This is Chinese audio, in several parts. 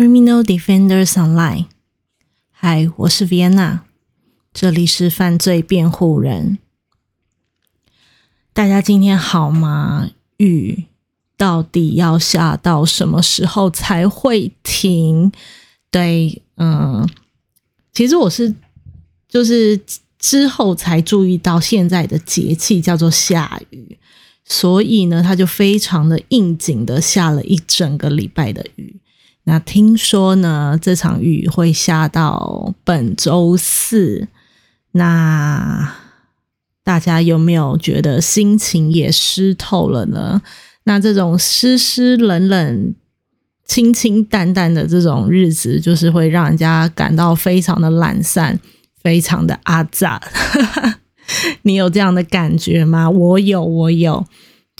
Criminal Defenders Online。嗨，我是 Vienna，这里是犯罪辩护人。大家今天好吗？雨到底要下到什么时候才会停？对，嗯，其实我是就是之后才注意到现在的节气叫做下雨，所以呢，它就非常的应景的下了一整个礼拜的雨。那听说呢，这场雨会下到本周四。那大家有没有觉得心情也湿透了呢？那这种湿湿冷冷、清清淡淡的这种日子，就是会让人家感到非常的懒散，非常的阿杂。你有这样的感觉吗？我有，我有。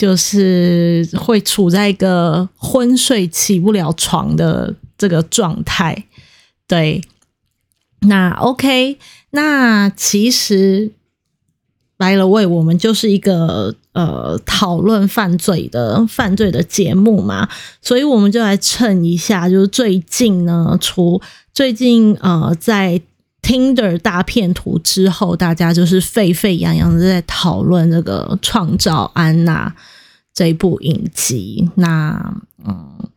就是会处在一个昏睡起不了床的这个状态，对。那 OK，那其实白了位，我们就是一个呃讨论犯罪的犯罪的节目嘛，所以我们就来蹭一下，就是最近呢，除最近呃在。Tinder 大片图之后，大家就是沸沸扬扬的在讨论这个《创造安娜》这一部影集。那嗯，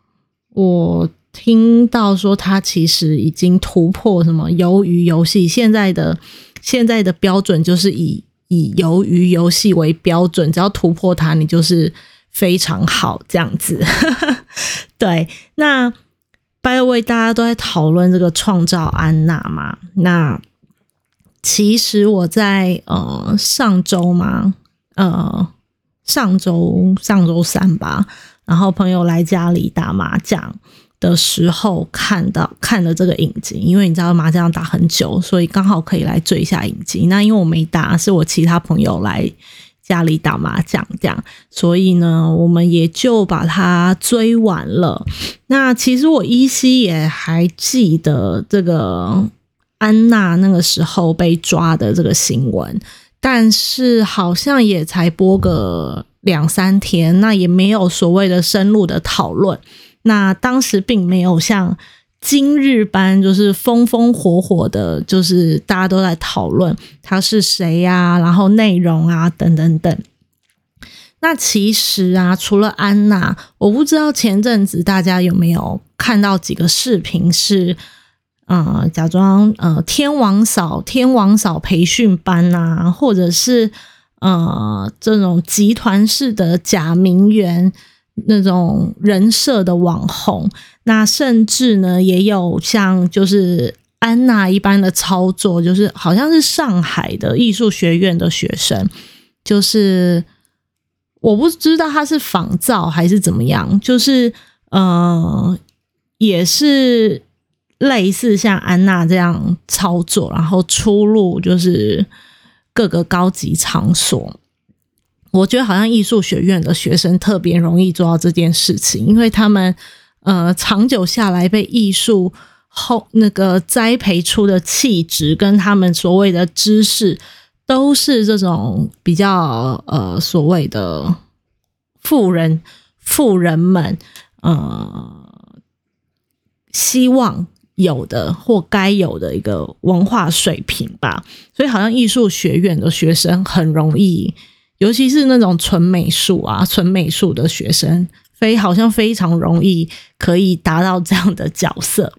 我听到说它其实已经突破什么鱿鱼游戏，现在的现在的标准就是以以鱿鱼游戏为标准，只要突破它，你就是非常好这样子。对，那。By the way，大家都在讨论这个创造安娜嘛？那其实我在呃上周嘛，呃上周上周三吧，然后朋友来家里打麻将的时候，看到看了这个影集，因为你知道麻将打很久，所以刚好可以来追一下影集。那因为我没打，是我其他朋友来。家里打麻将这样，所以呢，我们也就把它追完了。那其实我依稀也还记得这个安娜那个时候被抓的这个新闻，但是好像也才播个两三天，那也没有所谓的深入的讨论。那当时并没有像。今日班就是风风火火的，就是大家都在讨论他是谁呀，然后内容啊等等等。那其实啊，除了安娜，我不知道前阵子大家有没有看到几个视频，是呃假装呃天王嫂天王嫂培训班啊，或者是呃这种集团式的假名媛。那种人设的网红，那甚至呢也有像就是安娜一般的操作，就是好像是上海的艺术学院的学生，就是我不知道他是仿造还是怎么样，就是呃也是类似像安娜这样操作，然后出入就是各个高级场所。我觉得好像艺术学院的学生特别容易做到这件事情，因为他们呃长久下来被艺术后那个栽培出的气质跟他们所谓的知识，都是这种比较呃所谓的富人富人们呃希望有的或该有的一个文化水平吧，所以好像艺术学院的学生很容易。尤其是那种纯美术啊、纯美术的学生，非好像非常容易可以达到这样的角色。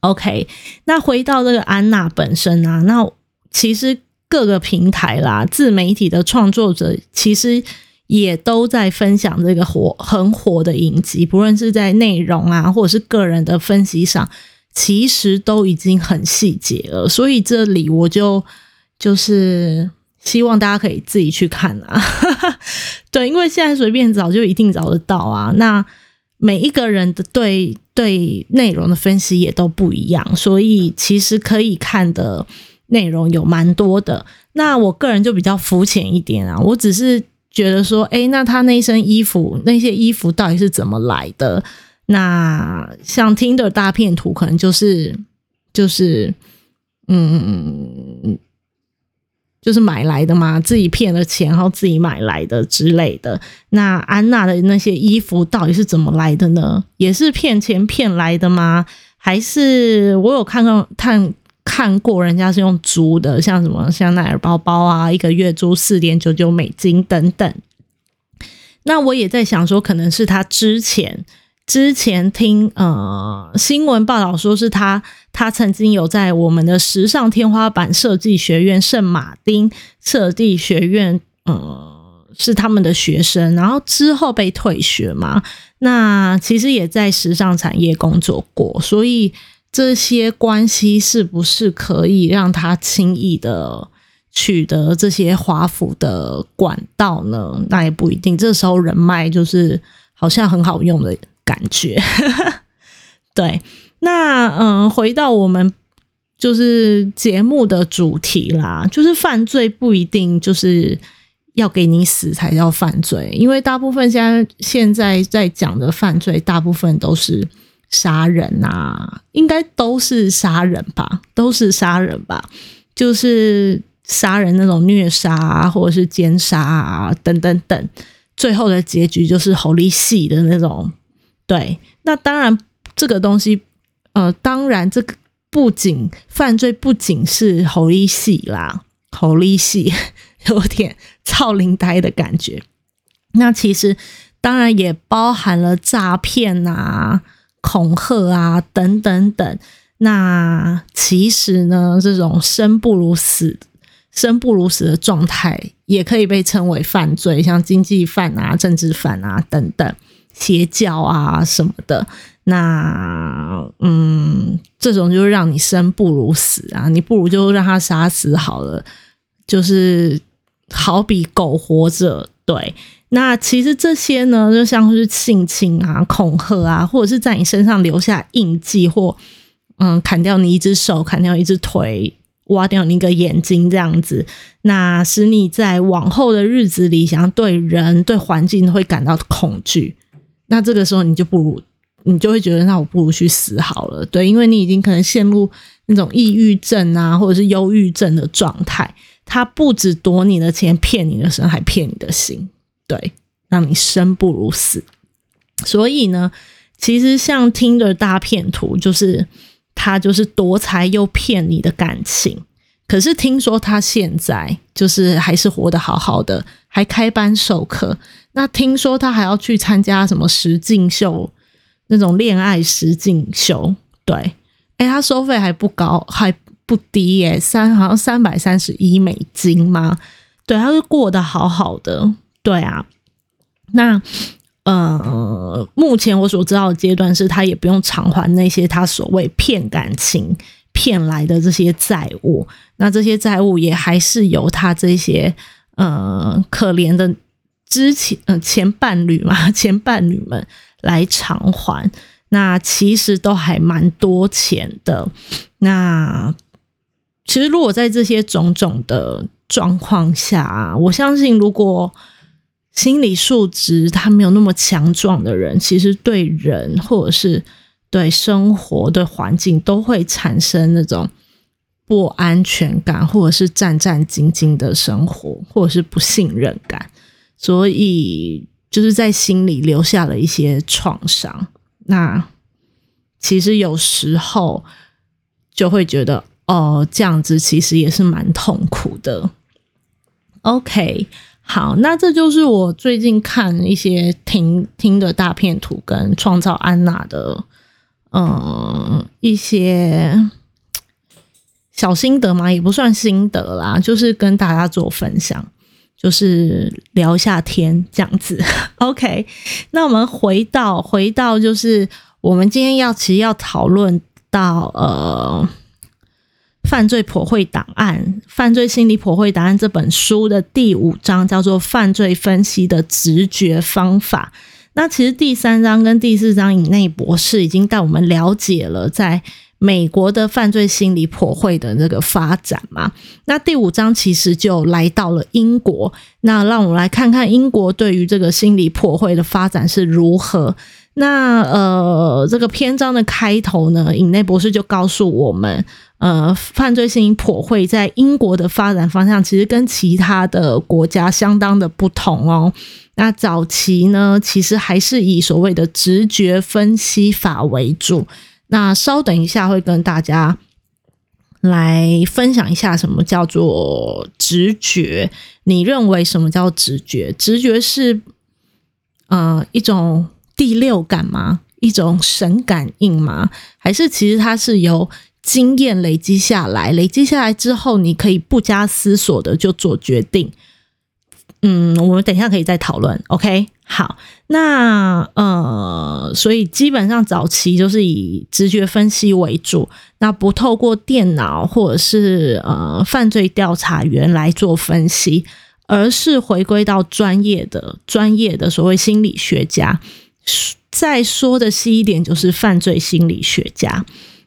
OK，那回到这个安娜本身啊，那其实各个平台啦、自媒体的创作者，其实也都在分享这个火很火的影集，不论是在内容啊，或者是个人的分析上，其实都已经很细节了。所以这里我就就是。希望大家可以自己去看啊，对，因为现在随便找就一定找得到啊。那每一个人的对对内容的分析也都不一样，所以其实可以看的内容有蛮多的。那我个人就比较肤浅一点啊，我只是觉得说，哎，那他那身衣服那些衣服到底是怎么来的？那像听的大片图，可能就是就是嗯。就是买来的嘛，自己骗了钱，然后自己买来的之类的。那安娜的那些衣服到底是怎么来的呢？也是骗钱骗来的吗？还是我有看到看看过人家是用租的，像什么香奈儿包包啊，一个月租四点九九美金等等。那我也在想说，可能是他之前。之前听呃新闻报道说是他，他曾经有在我们的时尚天花板设计学院圣马丁设计学院，呃是他们的学生，然后之后被退学嘛。那其实也在时尚产业工作过，所以这些关系是不是可以让他轻易的取得这些华府的管道呢？那也不一定。这时候人脉就是好像很好用的。感觉，对，那嗯，回到我们就是节目的主题啦，就是犯罪不一定就是要给你死才叫犯罪，因为大部分现在现在在讲的犯罪，大部分都是杀人啊，应该都是杀人吧，都是杀人吧，就是杀人那种虐杀或者是奸杀啊，等等等，最后的结局就是猴力戏的那种。对，那当然，这个东西，呃，当然，这个不仅犯罪，不仅是猴力戏啦，猴力戏 有点操灵呆的感觉。那其实当然也包含了诈骗啊、恐吓啊等等等。那其实呢，这种生不如死、生不如死的状态，也可以被称为犯罪，像经济犯啊、政治犯啊等等。邪教啊什么的，那嗯，这种就是让你生不如死啊，你不如就让他杀死好了，就是好比狗活着。对，那其实这些呢，就像是性侵啊、恐吓啊，或者是在你身上留下印记，或嗯，砍掉你一只手、砍掉一只腿、挖掉你一个眼睛这样子，那使你在往后的日子里，想要对人、对环境会感到恐惧。那这个时候你就不如，你就会觉得，那我不如去死好了，对，因为你已经可能陷入那种抑郁症啊，或者是忧郁症的状态。他不止夺你的钱，骗你的身，还骗你的心，对，让你生不如死。所以呢，其实像听的大骗图，就是他就是夺财又骗你的感情。可是听说他现在就是还是活得好好的，还开班授课。那听说他还要去参加什么实境秀，那种恋爱实境秀。对，哎，他收费还不高，还不低耶，三好像三百三十一美金吗？对，他是过得好好的。对啊，那呃，目前我所知道的阶段是他也不用偿还那些他所谓骗感情。骗来的这些债务，那这些债务也还是由他这些呃可怜的之前呃前伴侣嘛，前伴侣们来偿还。那其实都还蛮多钱的。那其实如果在这些种种的状况下，我相信如果心理素质他没有那么强壮的人，其实对人或者是。对生活的环境都会产生那种不安全感，或者是战战兢兢的生活，或者是不信任感，所以就是在心里留下了一些创伤。那其实有时候就会觉得，哦，这样子其实也是蛮痛苦的。OK，好，那这就是我最近看一些听听的大片图跟创造安娜的。嗯，一些小心得嘛，也不算心得啦，就是跟大家做分享，就是聊一下天这样子。OK，那我们回到回到，就是我们今天要其实要讨论到呃，犯罪破会档案、犯罪心理破会档案这本书的第五章，叫做犯罪分析的直觉方法。那其实第三章跟第四章以内博士已经带我们了解了在美国的犯罪心理破会的那个发展嘛。那第五章其实就来到了英国，那让我们来看看英国对于这个心理破会的发展是如何。那呃，这个篇章的开头呢，尹内博士就告诉我们，呃，犯罪性破会在英国的发展方向其实跟其他的国家相当的不同哦。那早期呢，其实还是以所谓的直觉分析法为主。那稍等一下会跟大家来分享一下什么叫做直觉。你认为什么叫直觉？直觉是呃一种。第六感吗？一种神感应吗？还是其实它是由经验累积下来，累积下来之后，你可以不加思索的就做决定。嗯，我们等一下可以再讨论。OK，好，那呃，所以基本上早期就是以直觉分析为主，那不透过电脑或者是呃犯罪调查员来做分析，而是回归到专业的、专业的所谓心理学家。再说的细一点，就是犯罪心理学家。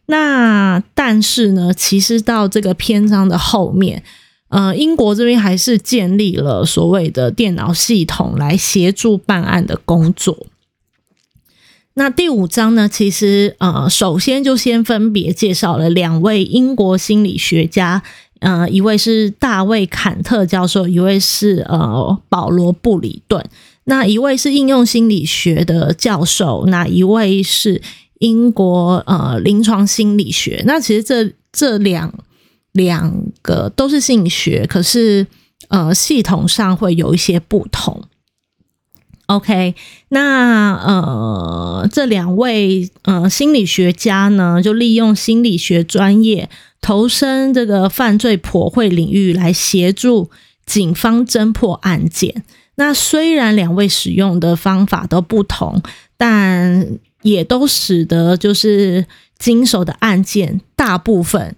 那但是呢，其实到这个篇章的后面，呃，英国这边还是建立了所谓的电脑系统来协助办案的工作。那第五章呢，其实呃，首先就先分别介绍了两位英国心理学家，呃，一位是大卫坎特教授，一位是呃保罗布里顿。那一位是应用心理学的教授，那一位是英国呃临床心理学。那其实这这两两个都是心理学，可是呃系统上会有一些不同。OK，那呃这两位呃心理学家呢，就利用心理学专业投身这个犯罪破会领域，来协助警方侦破案件。那虽然两位使用的方法都不同，但也都使得就是经手的案件大部分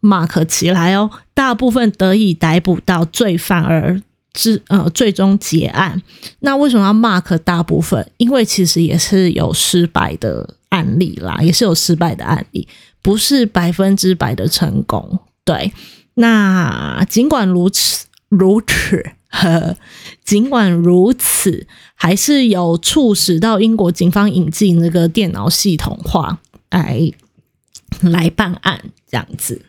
mark 起来哦，大部分得以逮捕到罪犯而至呃最终结案。那为什么要 mark 大部分？因为其实也是有失败的案例啦，也是有失败的案例，不是百分之百的成功。对，那尽管如此，如此。呵尽管如此，还是有促使到英国警方引进那个电脑系统化来来办案这样子。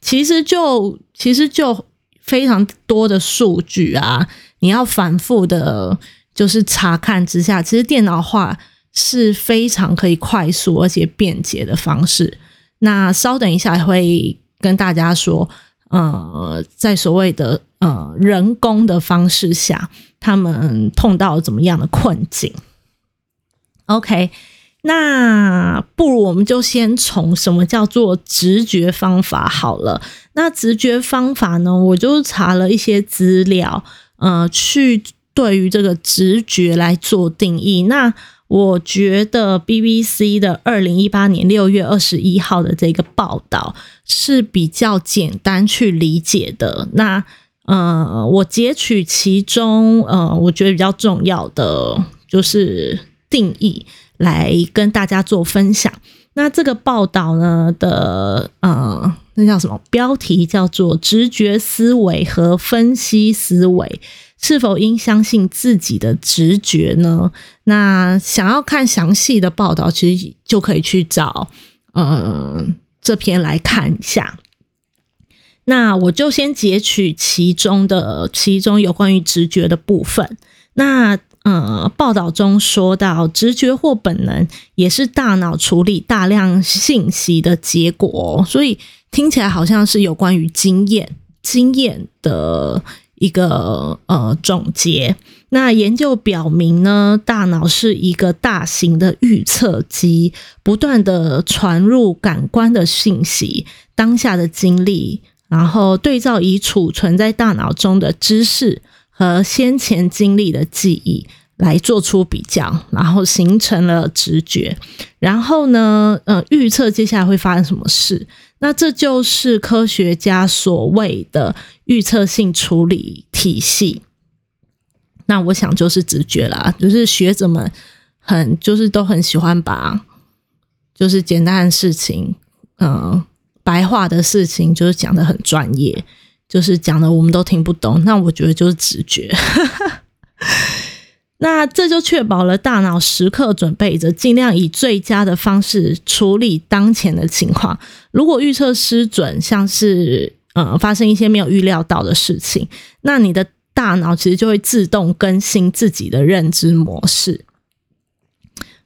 其实就其实就非常多的数据啊，你要反复的，就是查看之下，其实电脑化是非常可以快速而且便捷的方式。那稍等一下会跟大家说。呃，在所谓的呃人工的方式下，他们碰到怎么样的困境？OK，那不如我们就先从什么叫做直觉方法好了。那直觉方法呢，我就查了一些资料，呃，去对于这个直觉来做定义。那我觉得 BBC 的二零一八年六月二十一号的这个报道是比较简单去理解的。那呃，我截取其中呃，我觉得比较重要的就是定义来跟大家做分享。那这个报道呢的呃，那叫什么标题？叫做直觉思维和分析思维。是否应相信自己的直觉呢？那想要看详细的报道，其实就可以去找呃这篇来看一下。那我就先截取其中的其中有关于直觉的部分。那呃，报道中说到，直觉或本能也是大脑处理大量信息的结果，所以听起来好像是有关于经验经验的。一个呃总结，那研究表明呢，大脑是一个大型的预测机，不断的传入感官的信息、当下的经历，然后对照已储存在大脑中的知识和先前经历的记忆。来做出比较，然后形成了直觉，然后呢，呃，预测接下来会发生什么事。那这就是科学家所谓的预测性处理体系。那我想就是直觉啦，就是学者们很就是都很喜欢把就是简单的事情，嗯，白话的事情就是讲的很专业，就是讲的我们都听不懂。那我觉得就是直觉。那这就确保了大脑时刻准备着，尽量以最佳的方式处理当前的情况。如果预测失准，像是呃发生一些没有预料到的事情，那你的大脑其实就会自动更新自己的认知模式。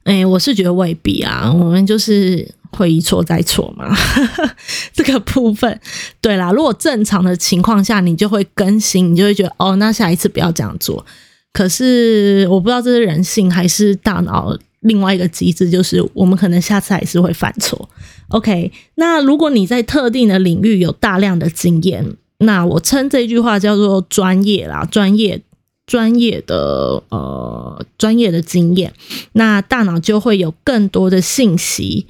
哎，我是觉得未必啊，我们就是会一错再错嘛。这个部分，对啦，如果正常的情况下，你就会更新，你就会觉得哦，那下一次不要这样做。可是我不知道这是人性还是大脑另外一个机制，就是我们可能下次还是会犯错。OK，那如果你在特定的领域有大量的经验，那我称这句话叫做专业啦，专业。专业的呃，专业的经验，那大脑就会有更多的信息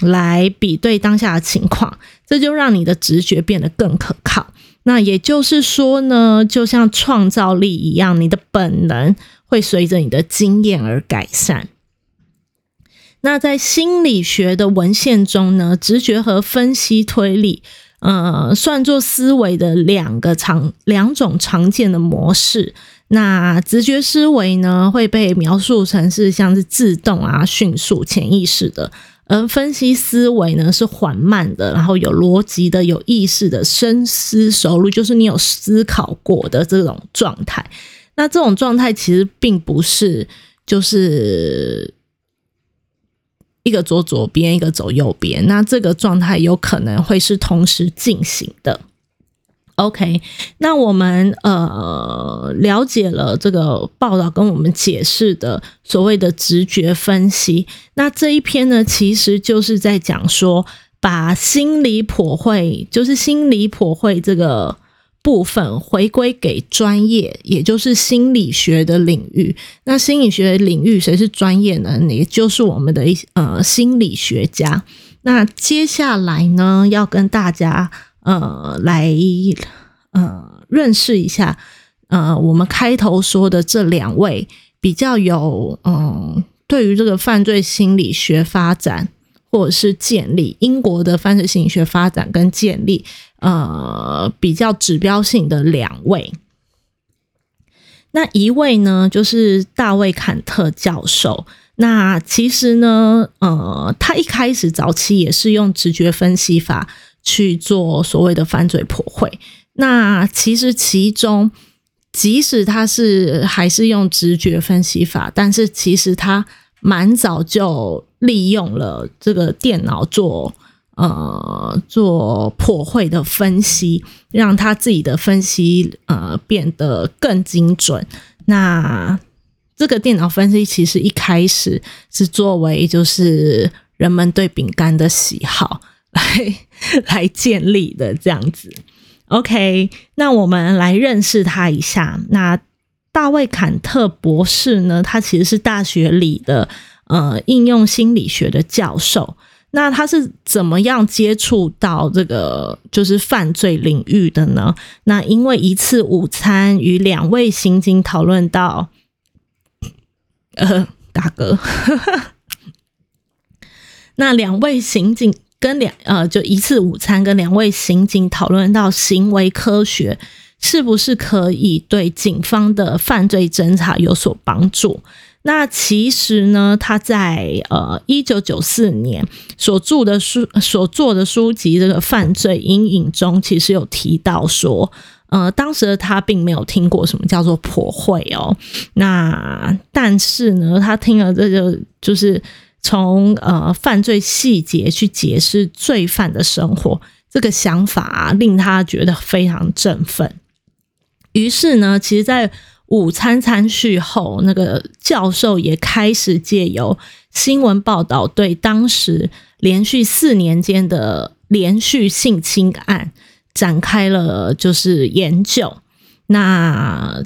来比对当下的情况，这就让你的直觉变得更可靠。那也就是说呢，就像创造力一样，你的本能会随着你的经验而改善。那在心理学的文献中呢，直觉和分析推理，呃，算作思维的两个常两种常见的模式。那直觉思维呢，会被描述成是像是自动啊、迅速、潜意识的；而分析思维呢，是缓慢的，然后有逻辑的、有意识的、深思熟虑，就是你有思考过的这种状态。那这种状态其实并不是就是一个走左边，一个走右边。那这个状态有可能会是同时进行的。OK，那我们呃了解了这个报道跟我们解释的所谓的直觉分析。那这一篇呢，其实就是在讲说，把心理破会，就是心理破会这个部分回归给专业，也就是心理学的领域。那心理学领域谁是专业呢？也就是我们的一呃心理学家。那接下来呢，要跟大家。呃，来呃认识一下，呃，我们开头说的这两位比较有嗯，对于这个犯罪心理学发展或者是建立英国的犯罪心理学发展跟建立，呃，比较指标性的两位。那一位呢，就是大卫坎特教授。那其实呢，呃，他一开始早期也是用直觉分析法。去做所谓的犯罪破坏，那其实其中，即使他是还是用直觉分析法，但是其实他蛮早就利用了这个电脑做呃做破坏的分析，让他自己的分析呃变得更精准。那这个电脑分析其实一开始是作为就是人们对饼干的喜好。来 来建立的这样子，OK，那我们来认识他一下。那大卫坎特博士呢？他其实是大学里的呃应用心理学的教授。那他是怎么样接触到这个就是犯罪领域的呢？那因为一次午餐与两位刑警讨论到，呃，大哥，那两位刑警。跟两呃，就一次午餐，跟两位刑警讨论到行为科学是不是可以对警方的犯罪侦查有所帮助？那其实呢，他在呃一九九四年所著的书所做的书籍《这个犯罪阴影》中，其实有提到说，呃，当时的他并没有听过什么叫做破会哦。那但是呢，他听了这个就是。从呃犯罪细节去解释罪犯的生活，这个想法令他觉得非常振奋。于是呢，其实，在午餐餐叙后，那个教授也开始借由新闻报道，对当时连续四年间的连续性侵案展开了就是研究。那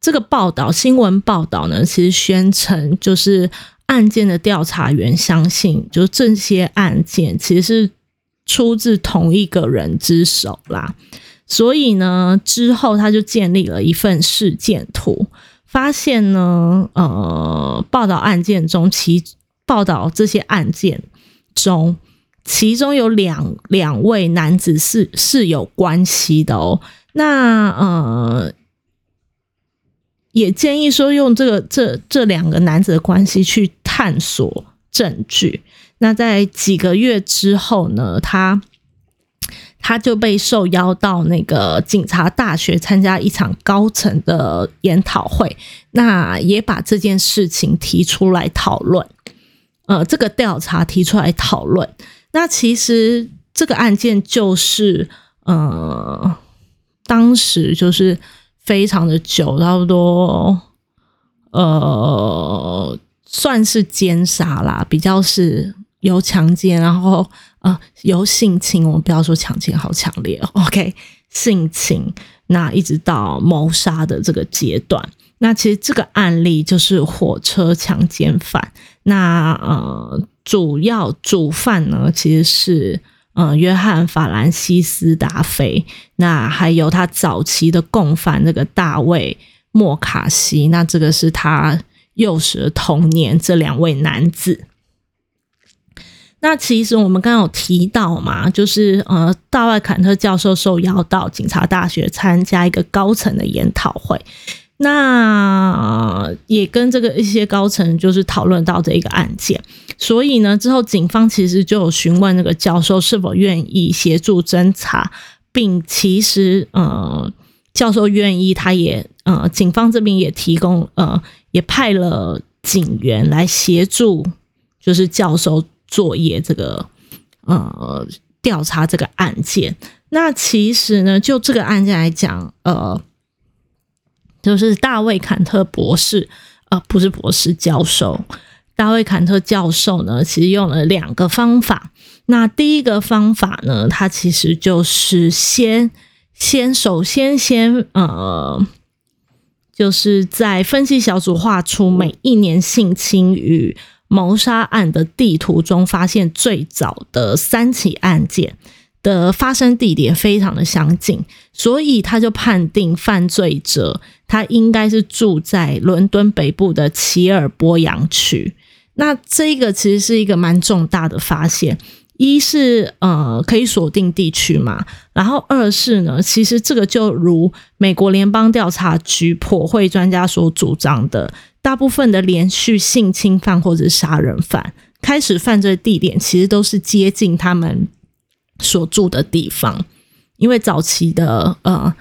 这个报道，新闻报道呢，其实宣称就是。案件的调查员相信，就是这些案件其实是出自同一个人之手啦。所以呢，之后他就建立了一份事件图，发现呢，呃，报道案件中，其报道这些案件中，其中有两两位男子是是有关系的哦。那呃。也建议说用这个这这两个男子的关系去探索证据。那在几个月之后呢，他他就被受邀到那个警察大学参加一场高层的研讨会，那也把这件事情提出来讨论。呃，这个调查提出来讨论，那其实这个案件就是呃，当时就是非常的久，差不多呃，算是奸杀啦，比较是。有强奸，然后呃有性侵，我们不要说强奸，好强烈，OK，性侵，那一直到谋杀的这个阶段，那其实这个案例就是火车强奸犯，那呃主要主犯呢其实是嗯约翰法兰西斯达菲，那还有他早期的共犯那个大卫莫卡西，那这个是他幼时的童年，这两位男子。那其实我们刚刚有提到嘛，就是呃，大卫坎特教授受邀到警察大学参加一个高层的研讨会，那也跟这个一些高层就是讨论到这一个案件，所以呢，之后警方其实就有询问那个教授是否愿意协助侦查，并其实呃，教授愿意，他也呃，警方这边也提供呃，也派了警员来协助，就是教授。作业这个呃调查这个案件，那其实呢，就这个案件来讲，呃，就是大卫坎特博士，呃，不是博士教授，大卫坎特教授呢，其实用了两个方法。那第一个方法呢，他其实就是先先首先先呃，就是在分析小组画出每一年性侵与。谋杀案的地图中发现，最早的三起案件的发生地点非常的相近，所以他就判定犯罪者他应该是住在伦敦北部的齐尔波扬区。那这个其实是一个蛮重大的发现，一是呃可以锁定地区嘛，然后二是呢，其实这个就如美国联邦调查局破会专家所主张的。大部分的连续性侵犯或者杀人犯开始犯罪地点，其实都是接近他们所住的地方，因为早期的呃，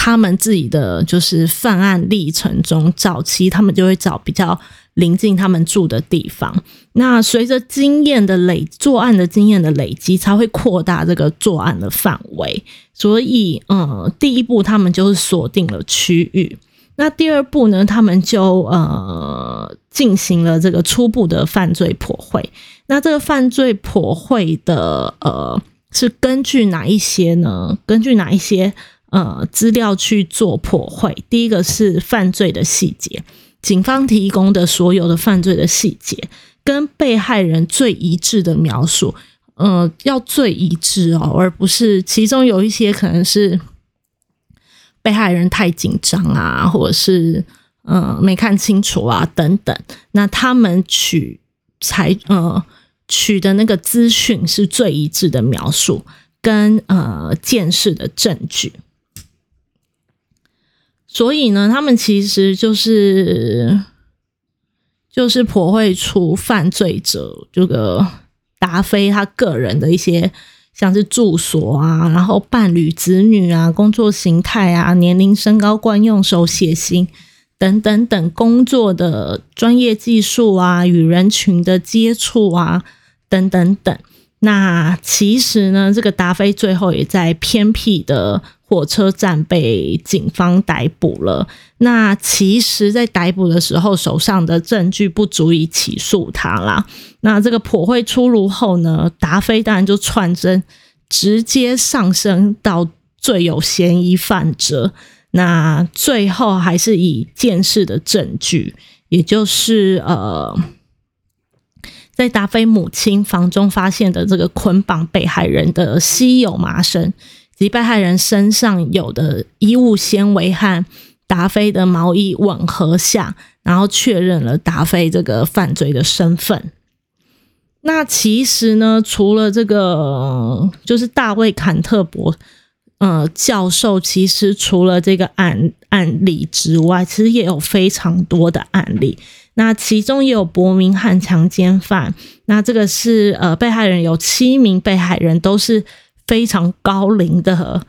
他们自己的就是犯案历程中，早期他们就会找比较临近他们住的地方。那随着经验的累，作案的经验的累积，才会扩大这个作案的范围。所以，呃，第一步他们就是锁定了区域。那第二步呢？他们就呃进行了这个初步的犯罪破会。那这个犯罪破会的呃是根据哪一些呢？根据哪一些呃资料去做破会？第一个是犯罪的细节，警方提供的所有的犯罪的细节跟被害人最一致的描述，呃，要最一致哦，而不是其中有一些可能是。被害人太紧张啊，或者是呃没看清楚啊等等，那他们取才呃取的那个资讯是最一致的描述跟呃见识的证据，所以呢，他们其实就是就是破会出犯罪者这个达菲他个人的一些。像是住所啊，然后伴侣、子女啊，工作形态啊，年龄、身高、惯用手写型等等等工作的专业技术啊，与人群的接触啊，等等等。那其实呢，这个达菲最后也在偏僻的火车站被警方逮捕了。那其实，在逮捕的时候，手上的证据不足以起诉他啦。那这个破会出炉后呢，达菲当然就窜升，直接上升到最有嫌疑犯者。那最后还是以见识的证据，也就是呃，在达菲母亲房中发现的这个捆绑被害人的稀有麻绳及被害人身上有的衣物纤维和达菲的毛衣吻合下，然后确认了达菲这个犯罪的身份。那其实呢，除了这个，就是大卫坎特博呃教授其实除了这个案案例之外，其实也有非常多的案例。那其中也有伯明翰强奸犯，那这个是呃被害人有七名被害人都是非常高龄的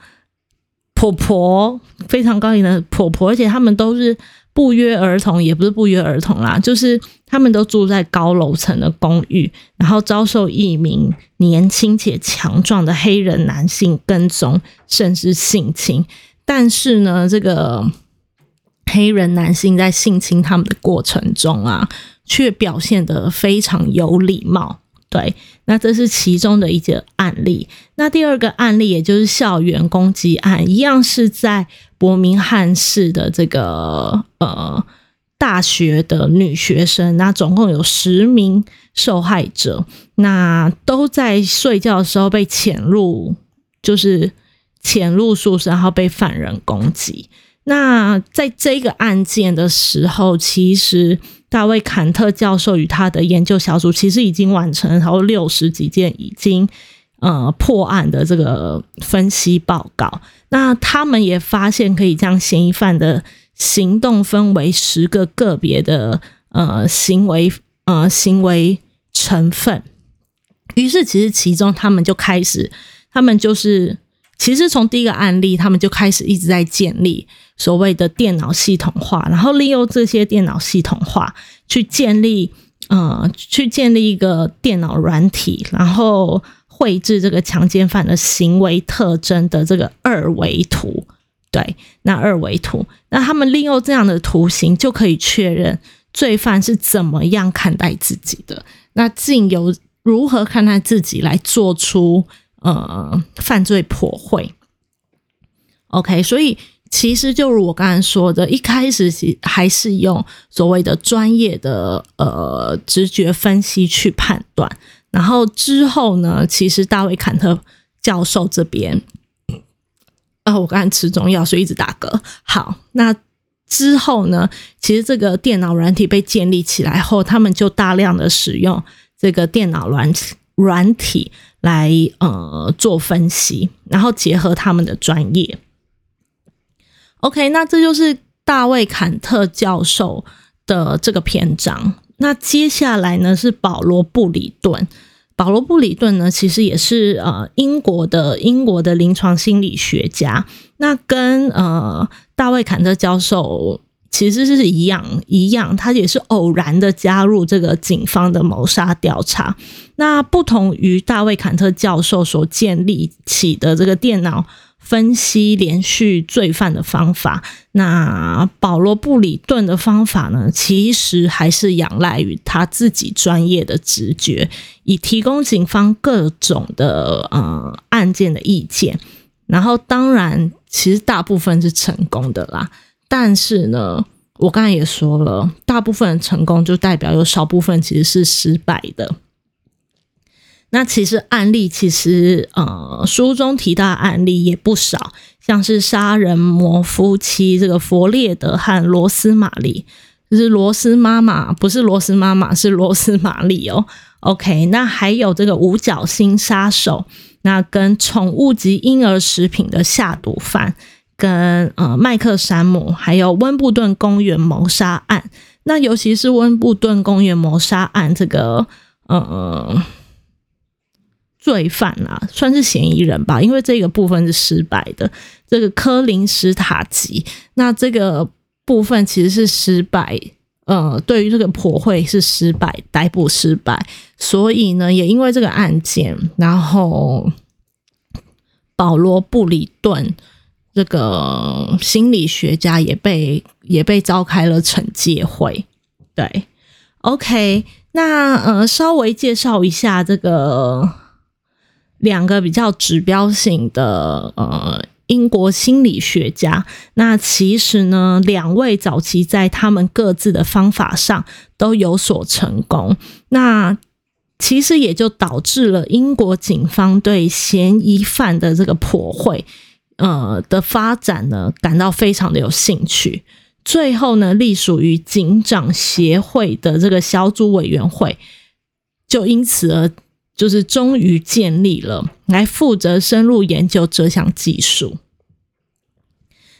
婆婆，非常高龄的婆婆，而且他们都是不约而同，也不是不约而同啦，就是他们都住在高楼层的公寓，然后遭受一名年轻且强壮的黑人男性跟踪，甚至性侵，但是呢，这个。黑人男性在性侵他们的过程中啊，却表现得非常有礼貌。对，那这是其中的一个案例。那第二个案例，也就是校园攻击案，一样是在伯明翰市的这个呃大学的女学生。那总共有十名受害者，那都在睡觉的时候被潜入，就是潜入宿舍，然后被犯人攻击。那在这个案件的时候，其实大卫坎特教授与他的研究小组其实已经完成，然后六十几件已经呃破案的这个分析报告。那他们也发现可以将嫌疑犯的行动分为十个个别的呃行为呃行为成分。于是，其实其中他们就开始，他们就是其实从第一个案例，他们就开始一直在建立。所谓的电脑系统化，然后利用这些电脑系统化去建立，呃，去建立一个电脑软体，然后绘制这个强奸犯的行为特征的这个二维图。对，那二维图，那他们利用这样的图形就可以确认罪犯是怎么样看待自己的，那进由如何看待自己来做出呃犯罪破坏。OK，所以。其实就如我刚才说的，一开始是还是用所谓的专业的呃直觉分析去判断，然后之后呢，其实大卫坎特教授这边，啊，我刚才吃中药，所以一直打嗝。好，那之后呢，其实这个电脑软体被建立起来后，他们就大量的使用这个电脑软软体来呃做分析，然后结合他们的专业。OK，那这就是大卫坎特教授的这个篇章。那接下来呢是保罗布里顿。保罗布里顿呢，其实也是呃英国的英国的临床心理学家。那跟呃大卫坎特教授其实是一样一样，他也是偶然的加入这个警方的谋杀调查。那不同于大卫坎特教授所建立起的这个电脑。分析连续罪犯的方法，那保罗布里顿的方法呢？其实还是仰赖于他自己专业的直觉，以提供警方各种的呃案件的意见。然后，当然，其实大部分是成功的啦。但是呢，我刚才也说了，大部分成功就代表有少部分其实是失败的。那其实案例，其实呃，书中提到案例也不少，像是杀人魔夫妻这个佛列德和罗斯玛丽，就是罗斯妈妈，不是罗斯妈妈，是罗斯玛丽哦。OK，那还有这个五角星杀手，那跟宠物及婴儿食品的下毒犯，跟呃麦克山姆，还有温布顿公园谋杀案。那尤其是温布顿公园谋杀案这个呃。罪犯啊，算是嫌疑人吧，因为这个部分是失败的。这个科林斯塔吉，那这个部分其实是失败，呃，对于这个破会是失败，逮捕失败。所以呢，也因为这个案件，然后保罗布里顿这个心理学家也被也被召开了惩戒会。对，OK，那呃，稍微介绍一下这个。两个比较指标性的呃英国心理学家，那其实呢，两位早期在他们各自的方法上都有所成功，那其实也就导致了英国警方对嫌疑犯的这个破会呃的发展呢感到非常的有兴趣。最后呢，隶属于警长协会的这个小组委员会就因此而。就是终于建立了，来负责深入研究这项技术。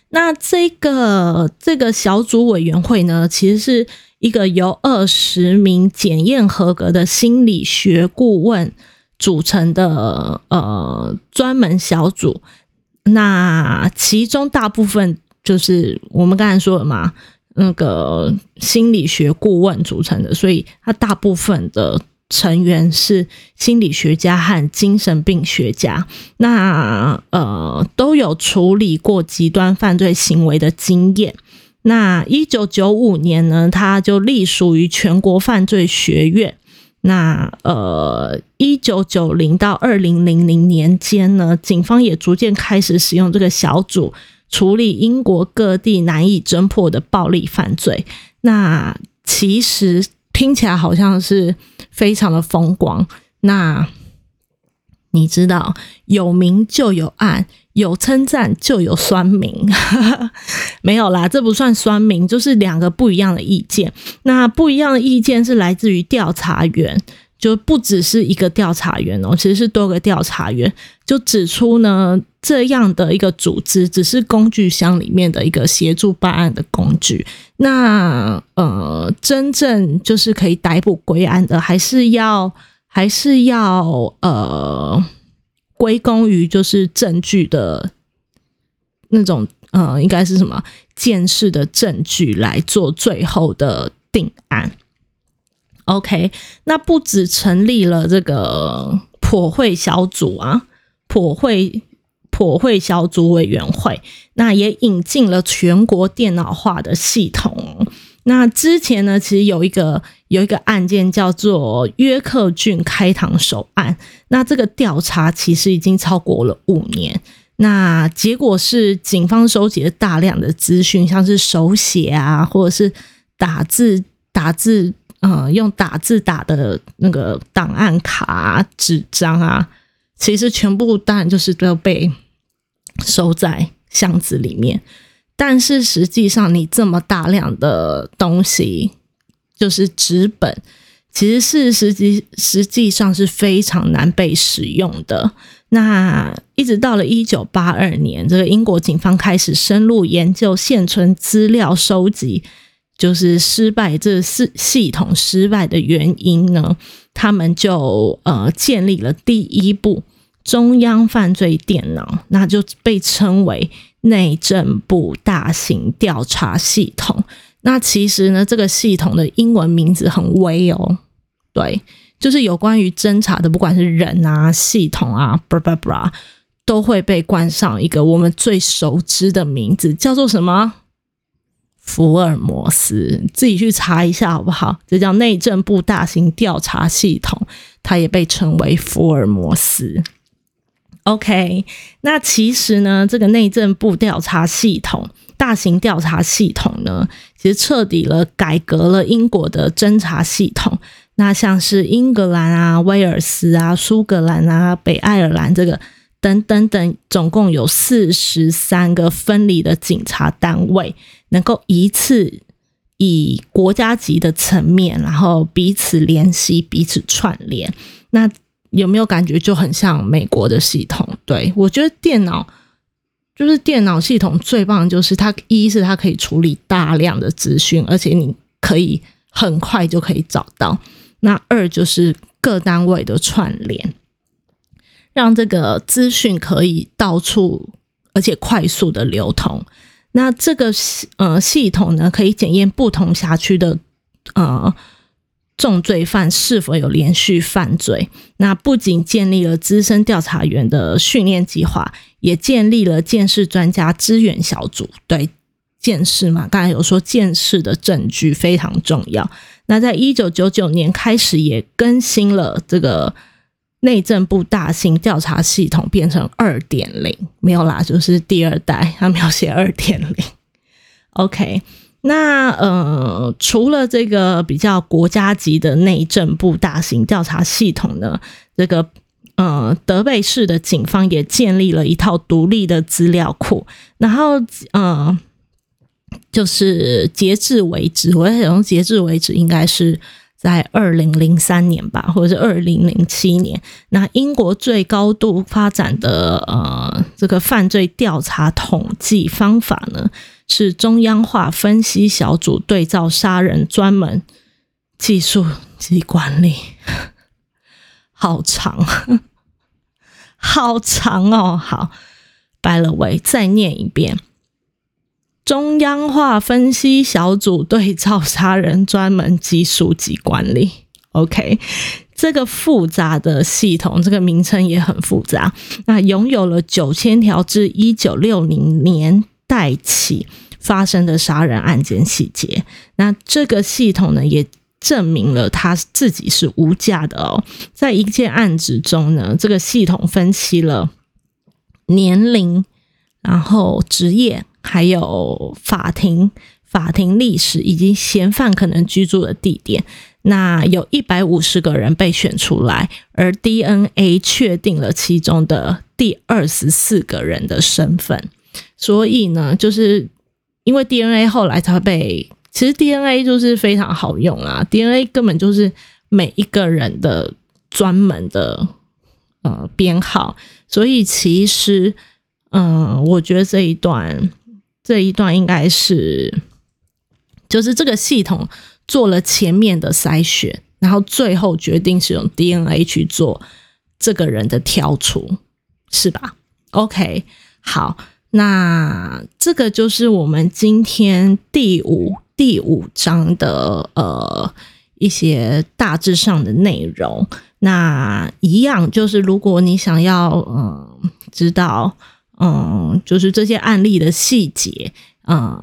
那这个这个小组委员会呢，其实是一个由二十名检验合格的心理学顾问组成的呃专门小组。那其中大部分就是我们刚才说的嘛，那个心理学顾问组成的，所以它大部分的。成员是心理学家和精神病学家，那呃都有处理过极端犯罪行为的经验。那一九九五年呢，他就隶属于全国犯罪学院。那呃一九九零到二零零零年间呢，警方也逐渐开始使用这个小组处理英国各地难以侦破的暴力犯罪。那其实。听起来好像是非常的风光。那你知道，有名就有暗，有称赞就有酸民，没有啦，这不算酸民，就是两个不一样的意见。那不一样的意见是来自于调查员。就不只是一个调查员哦，其实是多个调查员，就指出呢，这样的一个组织只是工具箱里面的一个协助办案的工具。那呃，真正就是可以逮捕归案的，还是要还是要呃归功于就是证据的那种呃，应该是什么见识的证据来做最后的定案。OK，那不止成立了这个破会小组啊，破会破会小组委员会，那也引进了全国电脑化的系统。那之前呢，其实有一个有一个案件叫做约克郡开膛手案，那这个调查其实已经超过了五年，那结果是警方收集了大量的资讯，像是手写啊，或者是打字打字。嗯，用打字打的那个档案卡、纸张啊，其实全部当然就是都要被收在箱子里面。但是实际上，你这么大量的东西，就是纸本，其实是实际实际上是非常难被使用的。那一直到了一九八二年，这个英国警方开始深入研究现存资料收集。就是失败，这是系统失败的原因呢？他们就呃建立了第一部中央犯罪电脑，那就被称为内政部大型调查系统。那其实呢，这个系统的英文名字很威哦，对，就是有关于侦查的，不管是人啊、系统啊，布拉布拉，都会被冠上一个我们最熟知的名字，叫做什么？福尔摩斯，自己去查一下好不好？这叫内政部大型调查系统，它也被称为福尔摩斯。OK，那其实呢，这个内政部调查系统、大型调查系统呢，其实彻底了改革了英国的侦查系统。那像是英格兰啊、威尔斯啊、苏格兰啊、北爱尔兰这个。等等等，总共有四十三个分离的警察单位，能够一次以国家级的层面，然后彼此联系、彼此串联。那有没有感觉就很像美国的系统？对我觉得电脑就是电脑系统最棒，就是它一是它可以处理大量的资讯，而且你可以很快就可以找到。那二就是各单位的串联。让这个资讯可以到处而且快速的流通。那这个呃系统呢，可以检验不同辖区的呃重罪犯是否有连续犯罪。那不仅建立了资深调查员的训练计划，也建立了鉴识专家支援小组。对，鉴识嘛，刚才有说鉴识的证据非常重要。那在一九九九年开始，也更新了这个。内政部大型调查系统变成二点零，没有啦，就是第二代，他没有写二点零。OK，那呃，除了这个比较国家级的内政部大型调查系统呢，这个呃，德贝市的警方也建立了一套独立的资料库，然后呃，就是截至为止，我想用截至为止应该是。在二零零三年吧，或者是二零零七年，那英国最高度发展的呃这个犯罪调查统计方法呢，是中央化分析小组对照杀人专门技术及管理。好长，好长哦！好，拜了喂，再念一遍。中央化分析小组对照杀人专门技术及管理，OK，这个复杂的系统，这个名称也很复杂。那拥有了九千条至一九六零年代起发生的杀人案件细节。那这个系统呢，也证明了他自己是无价的哦。在一件案子中呢，这个系统分析了年龄，然后职业。还有法庭、法庭历史以及嫌犯可能居住的地点，那有一百五十个人被选出来，而 DNA 确定了其中的第二十四个人的身份。所以呢，就是因为 DNA 后来才被，其实 DNA 就是非常好用啦，DNA 根本就是每一个人的专门的呃编号，所以其实嗯，我觉得这一段。这一段应该是，就是这个系统做了前面的筛选，然后最后决定使用 DNA 去做这个人的挑除，是吧？OK，好，那这个就是我们今天第五第五章的呃一些大致上的内容。那一样就是，如果你想要嗯知道。嗯，就是这些案例的细节，嗯，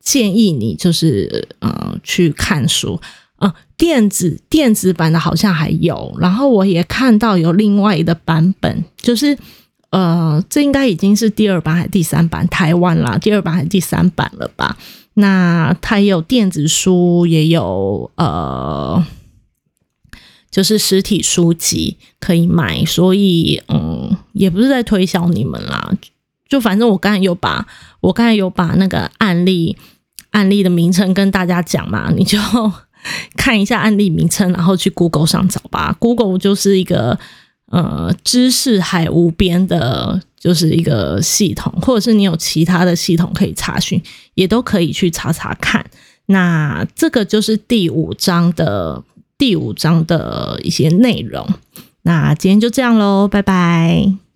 建议你就是嗯去看书，嗯，电子电子版的好像还有，然后我也看到有另外一个版本，就是呃，这应该已经是第二版还是第三版？台湾啦，第二版还是第三版了吧？那它也有电子书，也有呃，就是实体书籍可以买，所以嗯，也不是在推销你们啦。就反正我刚才有把我刚才有把那个案例案例的名称跟大家讲嘛，你就看一下案例名称，然后去 Google 上找吧。Google 就是一个呃知识海无边的，就是一个系统，或者是你有其他的系统可以查询，也都可以去查查看。那这个就是第五章的第五章的一些内容。那今天就这样喽，拜拜。